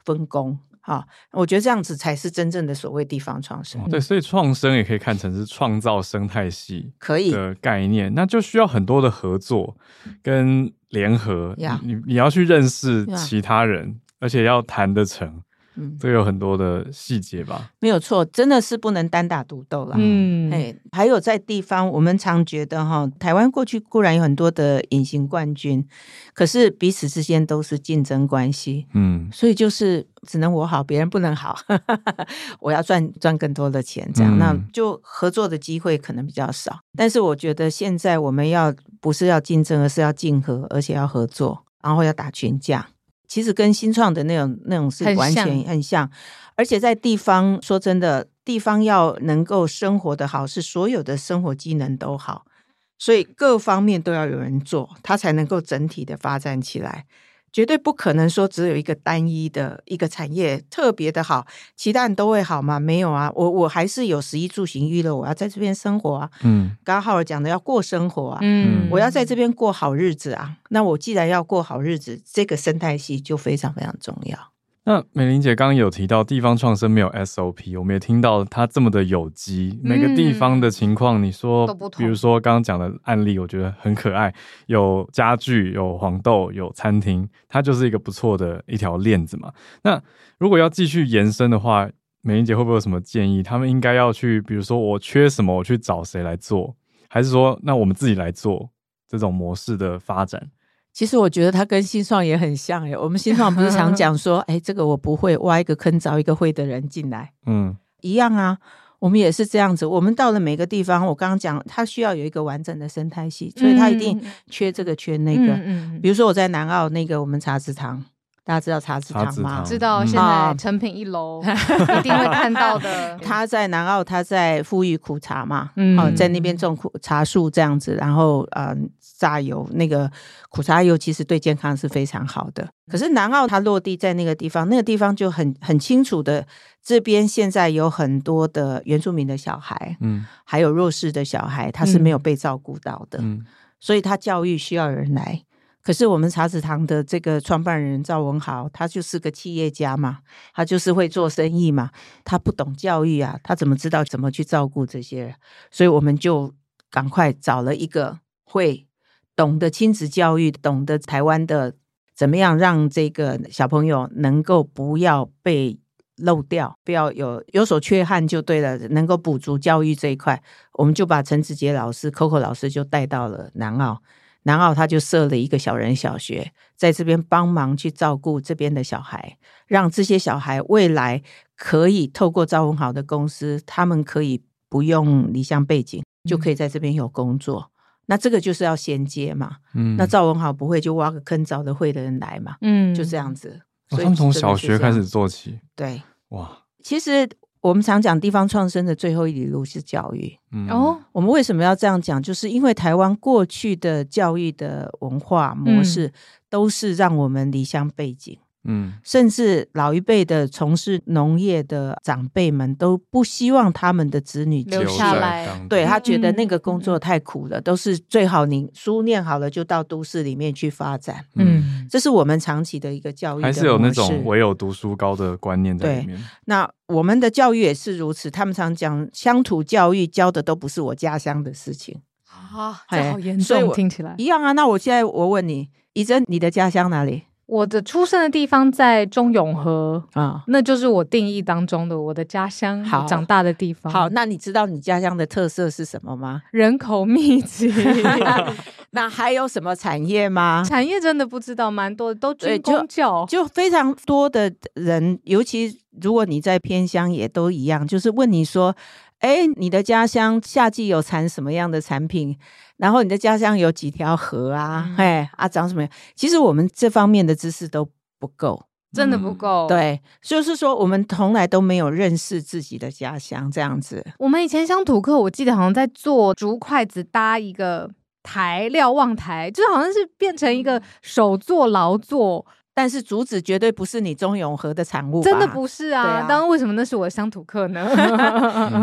分工。啊，我觉得这样子才是真正的所谓地方创生。对，所以创生也可以看成是创造生态系可以的概念，那就需要很多的合作跟联合。你你要去认识其他人，而且要谈得成。嗯，这有很多的细节吧？没有错，真的是不能单打独斗啦。嗯，哎，还有在地方，我们常觉得哈，台湾过去固然有很多的隐形冠军，可是彼此之间都是竞争关系。嗯，所以就是只能我好，别人不能好。我要赚赚更多的钱，这样，嗯，那就合作的机会可能比较少。但是我觉得现在我们要不是要竞争，而是要竞合，而且要合作，然后要打群架。其实跟新创的那种那种是完全很像，很像，而且在地方说真的，地方要能够生活的好，是所有的生活机能都好，所以各方面都要有人做，它才能够整体的发展起来。绝对不可能说只有一个单一的一个产业特别的好，其他人都会好吗？没有啊，我我还是有食衣住行娱乐，我要在这边生活啊。嗯，刚刚浩尔讲的要过生活啊，嗯，我要在这边过好日子啊。那我既然要过好日子，这个生态系就非常非常重要。那美玲姐刚刚有提到地方创生没有 SOP，我们也听到它这么的有机，每个地方的情况，你说，嗯、比如说刚刚讲的案例，我觉得很可爱，有家具，有黄豆，有餐厅，它就是一个不错的一条链子嘛。那如果要继续延伸的话，美玲姐会不会有什么建议？他们应该要去，比如说我缺什么，我去找谁来做，还是说那我们自己来做这种模式的发展？其实我觉得他跟新创也很像诶，我们新创不是常讲说，哎，这个我不会，挖一个坑，找一个会的人进来，嗯，一样啊，我们也是这样子。我们到了每个地方，我刚刚讲，它需要有一个完整的生态系，所以它一定缺这个缺那个。比如说我在南澳那个我们茶籽堂。大家知道茶籽堂吗？知道，现在成品一楼 一定会看到的。他在南澳，他在富裕苦茶嘛，嗯，在那边种苦茶树这样子，然后嗯，榨油那个苦茶油其实对健康是非常好的。可是南澳它落地在那个地方，那个地方就很很清楚的，这边现在有很多的原住民的小孩，嗯，还有弱势的小孩，他是没有被照顾到的，嗯，所以他教育需要人来。可是我们茶子堂的这个创办人赵文豪，他就是个企业家嘛，他就是会做生意嘛，他不懂教育啊，他怎么知道怎么去照顾这些人？所以我们就赶快找了一个会懂得亲子教育、懂得台湾的怎么样让这个小朋友能够不要被漏掉，不要有有所缺憾就对了，能够补足教育这一块，我们就把陈子杰老师、Coco 老师就带到了南澳。南澳他就设了一个小人小学，在这边帮忙去照顾这边的小孩，让这些小孩未来可以透过赵文豪的公司，他们可以不用离乡背景，就可以在这边有工作。嗯、那这个就是要衔接嘛。嗯，那赵文豪不会就挖个坑找得会的人来嘛。嗯，就这样子。所以他们从小学开始做起。对，哇，其实。我们常讲地方创生的最后一里路是教育。哦，我们为什么要这样讲？就是因为台湾过去的教育的文化模式都是让我们离乡背井。嗯，甚至老一辈的从事农业的长辈们都不希望他们的子女留下来。对，他觉得那个工作太苦了，都是最好你书念好了就到都市里面去发展。嗯，这是我们长期的一个教育，还是有那种唯有读书高的观念在里面。那我们的教育也是如此，他们常讲乡土教育教的都不是我家乡的事情啊，这好严重，听起来一样啊。那我现在我问你，怡珍，你的家乡哪里？我的出生的地方在中永和啊，那就是我定义当中的我的家乡，好长大的地方。好，那你知道你家乡的特色是什么吗？人口密集。那还有什么产业吗？产业真的不知道，蛮多的，都军工教，就非常多的人，尤其如果你在偏乡，也都一样，就是问你说。哎，你的家乡夏季有产什么样的产品？然后你的家乡有几条河啊？哎、嗯、啊，长什么样？其实我们这方面的知识都不够，真的不够。嗯、对，就是说我们从来都没有认识自己的家乡这样子。我们以前乡土课，我记得好像在做竹筷子搭一个台瞭望台，就好像是变成一个手作劳作。但是竹子绝对不是你中永和的产物，真的不是啊！当然、啊，为什么那是我的乡土课呢？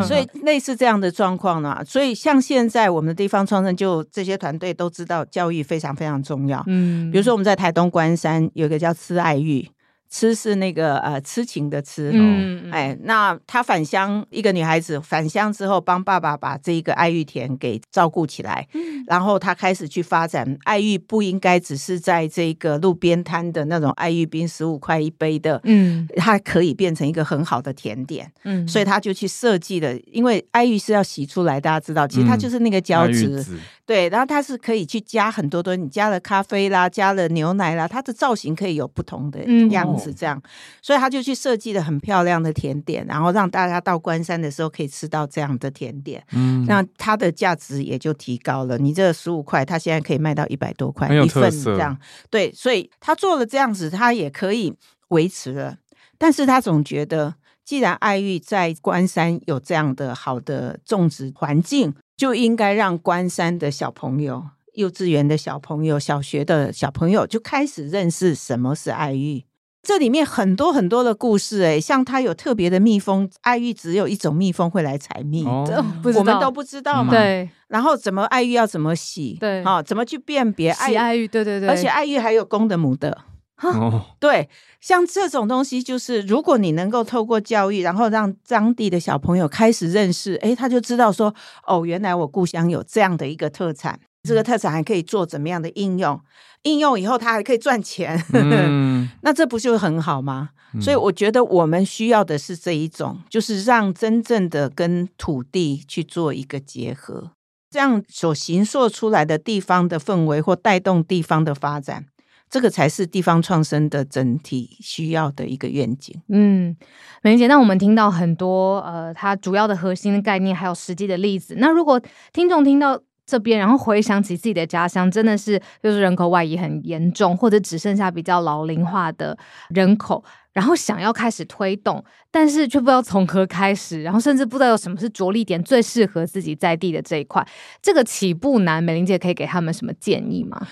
所以类似这样的状况呢，所以像现在我们的地方创生，就这些团队都知道教育非常非常重要。嗯，比如说我们在台东关山有一个叫慈爱育。痴是那个呃痴情的痴，嗯，哎，那她返乡，一个女孩子返乡之后，帮爸爸把这一个爱玉田给照顾起来，嗯，然后她开始去发展爱玉，不应该只是在这个路边摊的那种爱玉冰十五块一杯的，嗯，它可以变成一个很好的甜点，嗯，所以她就去设计了，因为爱玉是要洗出来，大家知道，其实它就是那个胶质。嗯对，然后它是可以去加很多东西，你加了咖啡啦，加了牛奶啦，它的造型可以有不同的样子，这样，嗯、所以他就去设计了很漂亮的甜点，然后让大家到关山的时候可以吃到这样的甜点，嗯，那它的价值也就提高了。你这十五块，它现在可以卖到一百多块一份，这样，对，所以他做了这样子，他也可以维持了，但是他总觉得，既然爱玉在关山有这样的好的种植环境。就应该让关山的小朋友、幼稚园的小朋友、小学的小朋友就开始认识什么是爱玉。这里面很多很多的故事，哎，像它有特别的蜜蜂，爱玉只有一种蜜蜂会来采蜜，哦、我们都不知道嘛。对，然后怎么爱玉要怎么洗？对，好，怎么去辨别爱爱玉？对对对，而且爱玉还有公的母的。哦，对，像这种东西，就是如果你能够透过教育，然后让当地的小朋友开始认识，诶，他就知道说，哦，原来我故乡有这样的一个特产，这个特产还可以做怎么样的应用，应用以后他还可以赚钱，嗯、那这不就很好吗？所以我觉得我们需要的是这一种，就是让真正的跟土地去做一个结合，这样所形塑出来的地方的氛围或带动地方的发展。这个才是地方创生的整体需要的一个愿景。嗯，美玲姐，那我们听到很多呃，它主要的核心的概念，还有实际的例子。那如果听众听到这边，然后回想起自己的家乡，真的是就是人口外移很严重，或者只剩下比较老龄化的人口，然后想要开始推动，但是却不知道从何开始，然后甚至不知道有什么是着力点最适合自己在地的这一块，这个起步难，美玲姐可以给他们什么建议吗？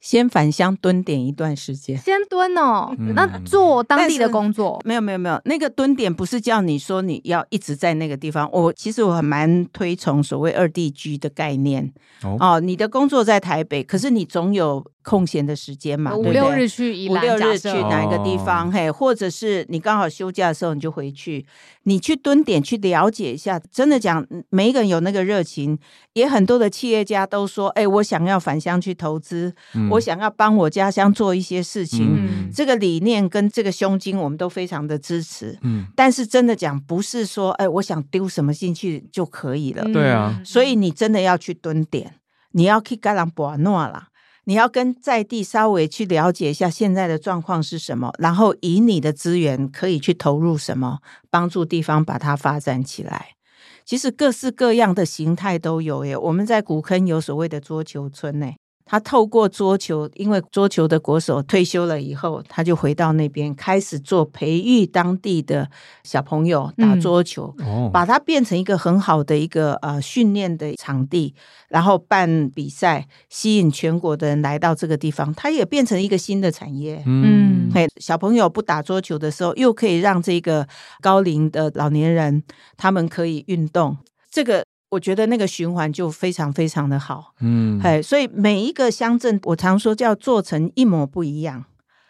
先返乡蹲点一段时间，先蹲哦，嗯、那做当地的工作。没有没有没有，那个蹲点不是叫你说你要一直在那个地方。我其实我很蛮推崇所谓二地居的概念。哦，哦，你的工作在台北，可是你总有。空闲的时间嘛，五六日去宜兰，五六日去哪一个地方？嘿，或者是你刚好休假的时候你就回去，你去蹲点去了解一下。真的讲，每一个人有那个热情，也很多的企业家都说：“哎，我想要返乡去投资，嗯、我想要帮我家乡做一些事情。嗯”这个理念跟这个胸襟，我们都非常的支持。嗯，但是真的讲，不是说哎，我想丢什么进去就可以了。对啊，所以你真的要去蹲点，你要去盖朗博诺啦。你要跟在地稍微去了解一下现在的状况是什么，然后以你的资源可以去投入什么，帮助地方把它发展起来。其实各式各样的形态都有耶。我们在古坑有所谓的桌球村呢。他透过桌球，因为桌球的国手退休了以后，他就回到那边开始做培育当地的小朋友打桌球，嗯、把它变成一个很好的一个呃训练的场地，然后办比赛，吸引全国的人来到这个地方，它也变成一个新的产业。嗯，嘿，小朋友不打桌球的时候，又可以让这个高龄的老年人他们可以运动，这个。我觉得那个循环就非常非常的好，嗯，嘿，所以每一个乡镇，我常说叫做成一模不一样，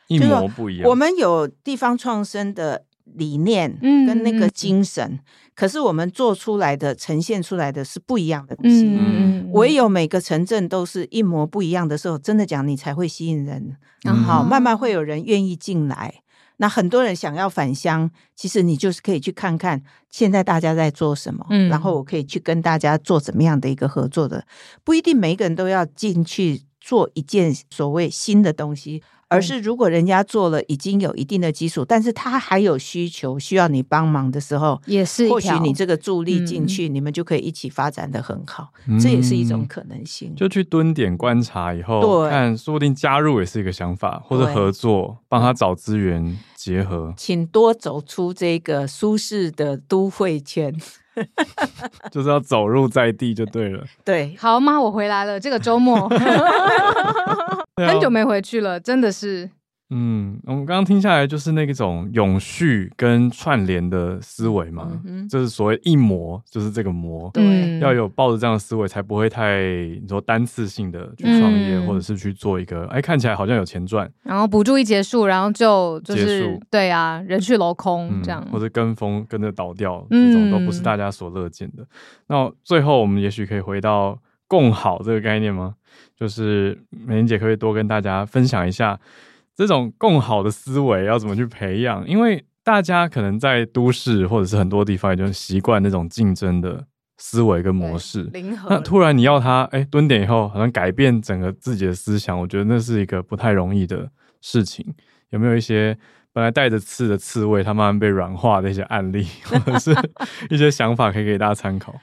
一模不一样。我们有地方创生的理念，跟那个精神，嗯嗯、可是我们做出来的、呈现出来的是不一样的东西。嗯，嗯唯有每个城镇都是一模不一样的时候，真的讲，你才会吸引人，然后、嗯、慢慢会有人愿意进来。那很多人想要返乡，其实你就是可以去看看现在大家在做什么，嗯，然后我可以去跟大家做怎么样的一个合作的，不一定每一个人都要进去做一件所谓新的东西。而是如果人家做了已经有一定的基础，但是他还有需求需要你帮忙的时候，也是或许你这个助力进去，嗯、你们就可以一起发展的很好，嗯、这也是一种可能性。就去蹲点观察以后，对看说不定加入也是一个想法，或者合作帮他找资源结合。请多走出这个舒适的都会圈，就是要走入在地就对了。对，好妈，我回来了，这个周末。很久没回去了，真的是。嗯，我们刚刚听下来就是那种永续跟串联的思维嘛，嗯、就是所谓一模，就是这个模，对，要有抱着这样的思维，才不会太你说单次性的去创业，嗯、或者是去做一个，哎，看起来好像有钱赚，然后补助一结束，然后就就是结束，对啊，人去楼空这样，嗯、或者跟风跟着倒掉，这种都不是大家所乐见的。嗯、那最后我们也许可以回到共好这个概念吗？就是美玲姐可以多跟大家分享一下这种共好的思维要怎么去培养，因为大家可能在都市或者是很多地方已经习惯那种竞争的思维跟模式，那突然你要他哎蹲点以后好像改变整个自己的思想，我觉得那是一个不太容易的事情。有没有一些本来带着刺的刺猬，它慢慢被软化的一些案例，或者是一些想法可以给大家参考？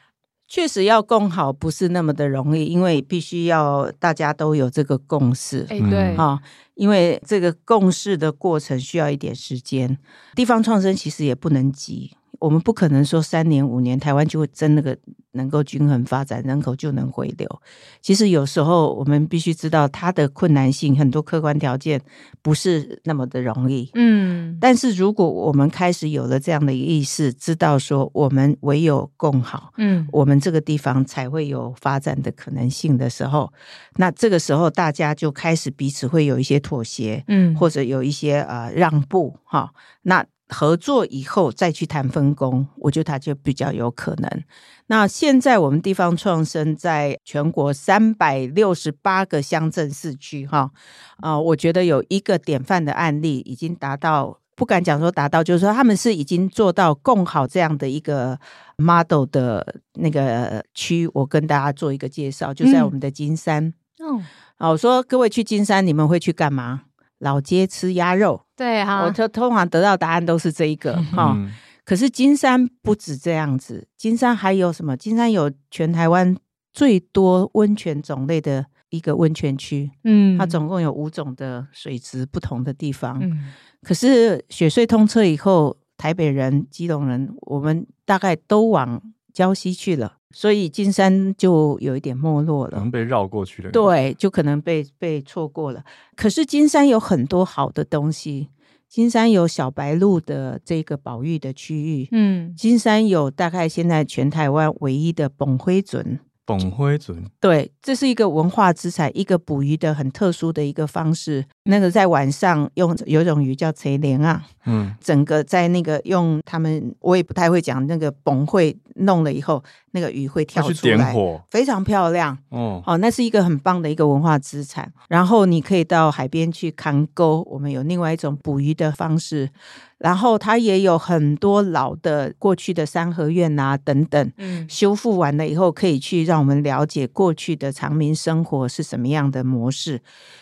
确实要共好不是那么的容易，因为必须要大家都有这个共识。哎，对啊，因为这个共识的过程需要一点时间。地方创生其实也不能急，我们不可能说三年五年台湾就会真那个能够均衡发展，人口就能回流。其实有时候我们必须知道它的困难性，很多客观条件不是那么的容易。嗯，但是如果我们开始有了这样的意识，知道说我们唯有共好，嗯，我们这个地方才会有发展的可能性的时候，那这个时候大家就开始彼此会有一些妥协，嗯，或者有一些呃让步，哈，那。合作以后再去谈分工，我觉得它就比较有可能。那现在我们地方创生在全国三百六十八个乡镇市区，哈啊，我觉得有一个典范的案例已经达到，不敢讲说达到，就是说他们是已经做到共好这样的一个 model 的那个区。我跟大家做一个介绍，就在我们的金山。嗯，哦，我说各位去金山，你们会去干嘛？老街吃鸭肉，对哈，我通通常得到答案都是这一个哈。嗯、可是金山不止这样子，金山还有什么？金山有全台湾最多温泉种类的一个温泉区，嗯，它总共有五种的水质不同的地方。嗯、可是雪隧通车以后，台北人、基隆人，我们大概都往礁溪去了。所以金山就有一点没落了，可能被绕过去了。对，就可能被被错过了。可是金山有很多好的东西，金山有小白鹭的这个保育的区域，嗯，金山有大概现在全台湾唯一的崩灰准。崩灰准，对，这是一个文化资产，一个捕鱼的很特殊的一个方式。那个在晚上用有一种鱼叫垂帘啊，嗯，整个在那个用他们，我也不太会讲那个崩会弄了以后，那个鱼会跳出来，非常漂亮。哦，好，那是一个很棒的一个文化资产。然后你可以到海边去扛钩，我们有另外一种捕鱼的方式。然后它也有很多老的过去的三合院啊等等，嗯，修复完了以后可以去让我们了解过去的长民生活是什么样的模式。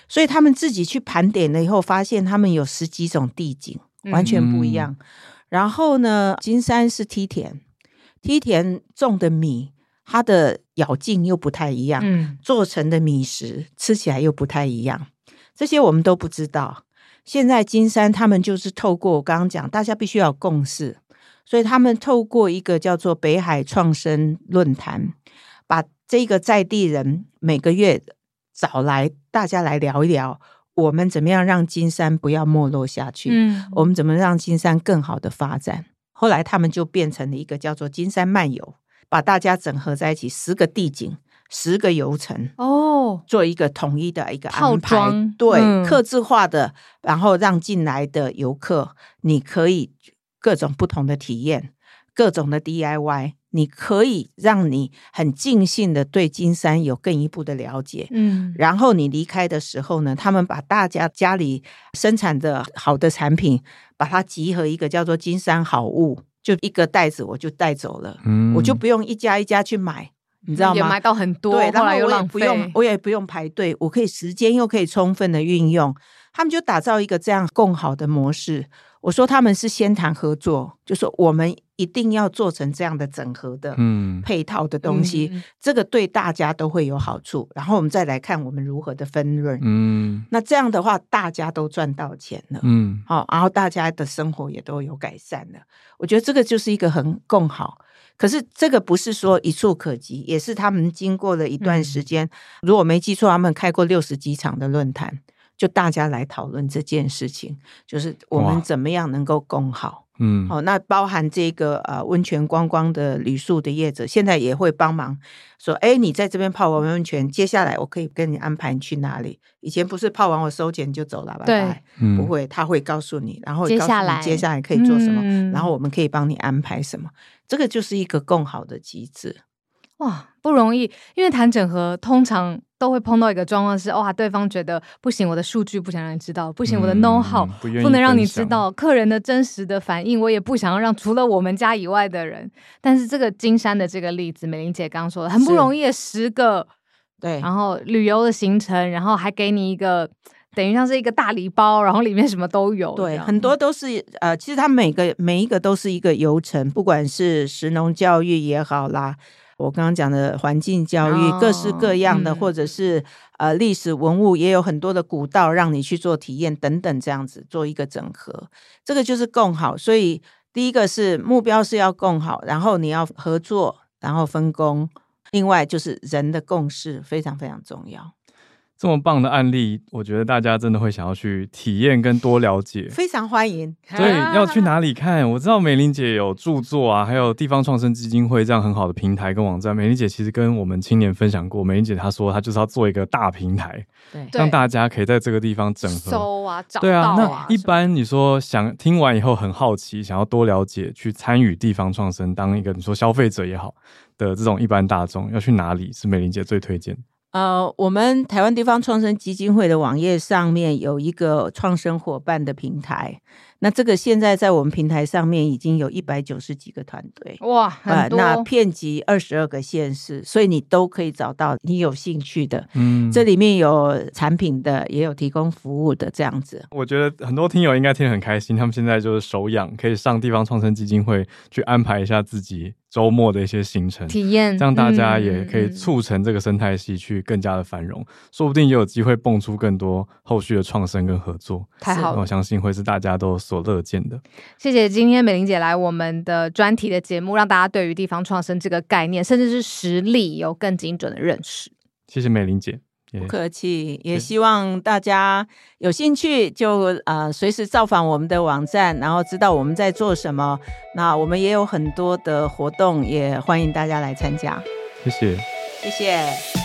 所以他们自己去盘点了以后，发现他们有十几种地景，完全不一样。嗯、然后呢，金山是梯田，梯田种的米，它的咬劲又不太一样，嗯，做成的米食吃起来又不太一样，这些我们都不知道。现在金山他们就是透过我刚刚讲，大家必须要有共识，所以他们透过一个叫做北海创生论坛，把这个在地人每个月找来，大家来聊一聊，我们怎么样让金山不要没落下去？嗯，我们怎么让金山更好的发展？后来他们就变成了一个叫做金山漫游，把大家整合在一起，十个地景。十个游程哦，做一个统一的一个安排，装对，客制、嗯、化的，然后让进来的游客，你可以各种不同的体验，各种的 DIY，你可以让你很尽兴的对金山有更一步的了解，嗯，然后你离开的时候呢，他们把大家家里生产的好的产品，把它集合一个叫做金山好物，就一个袋子我就带走了，嗯，我就不用一家一家去买。你知道吗？也买到很多，对，然后我也不用，我也不用排队，我可以时间又可以充分的运用。他们就打造一个这样共好的模式。我说他们是先谈合作，就说我们一定要做成这样的整合的，嗯，配套的东西，嗯、这个对大家都会有好处。然后我们再来看我们如何的分润，嗯，那这样的话大家都赚到钱了，嗯，好，然后大家的生活也都有改善了。我觉得这个就是一个很共好。可是这个不是说一触可及，也是他们经过了一段时间。嗯、如果没记错，他们开过六十几场的论坛，就大家来讨论这件事情，就是我们怎么样能够共好。嗯，好，那包含这个呃温泉观光的旅宿的业者，现在也会帮忙说，哎，你在这边泡完温泉，接下来我可以跟你安排你去哪里。以前不是泡完我收钱就走了，拜拜，不会，他会告诉你，然后告诉你接下来接下来可以做什么，嗯、然后我们可以帮你安排什么，这个就是一个更好的机制。哇，不容易，因为谈整合通常都会碰到一个状况是，哇，对方觉得不行，我的数据不想让你知道，不行，我的 know how 不，不能让你知道，客人的真实的反应我也不想要让除了我们家以外的人。但是这个金山的这个例子，美玲姐刚刚说的很不容易，十个对，然后旅游的行程，然后还给你一个等于像是一个大礼包，然后里面什么都有，对，很多都是呃，其实它每个每一个都是一个游程，不管是食农教育也好啦。我刚刚讲的环境教育，各式各样的，或者是呃历史文物，也有很多的古道让你去做体验等等，这样子做一个整合，这个就是共好。所以第一个是目标是要共好，然后你要合作，然后分工。另外就是人的共识非常非常重要。这么棒的案例，我觉得大家真的会想要去体验跟多了解，非常欢迎。所以要去哪里看？我知道美玲姐有著作啊，还有地方创生基金会这样很好的平台跟网站。美玲姐其实跟我们青年分享过，美玲姐她说她就是要做一个大平台，对，让大家可以在这个地方整合、搜啊、找到啊。对啊，那一般你说想听完以后很好奇，想要多了解，去参与地方创生，当一个你说消费者也好的这种一般大众，要去哪里是美玲姐最推荐？呃，我们台湾地方创生基金会的网页上面有一个创生伙伴的平台。那这个现在在我们平台上面已经有一百九十几个团队，哇，啊。呃、那遍及二十二个县市，所以你都可以找到你有兴趣的。嗯，这里面有产品的，也有提供服务的这样子。我觉得很多听友应该听得很开心，他们现在就是手痒，可以上地方创生基金会去安排一下自己周末的一些行程体验，让大家也可以促成这个生态系去更加的繁荣，嗯、说不定也有机会蹦出更多后续的创生跟合作。太好了，我相信会是大家都。所乐见的，谢谢今天美玲姐来我们的专题的节目，让大家对于地方创生这个概念，甚至是实力有更精准的认识。谢谢美玲姐，不客气。也希望大家有兴趣就呃随时造访我们的网站，然后知道我们在做什么。那我们也有很多的活动，也欢迎大家来参加。谢谢，谢谢。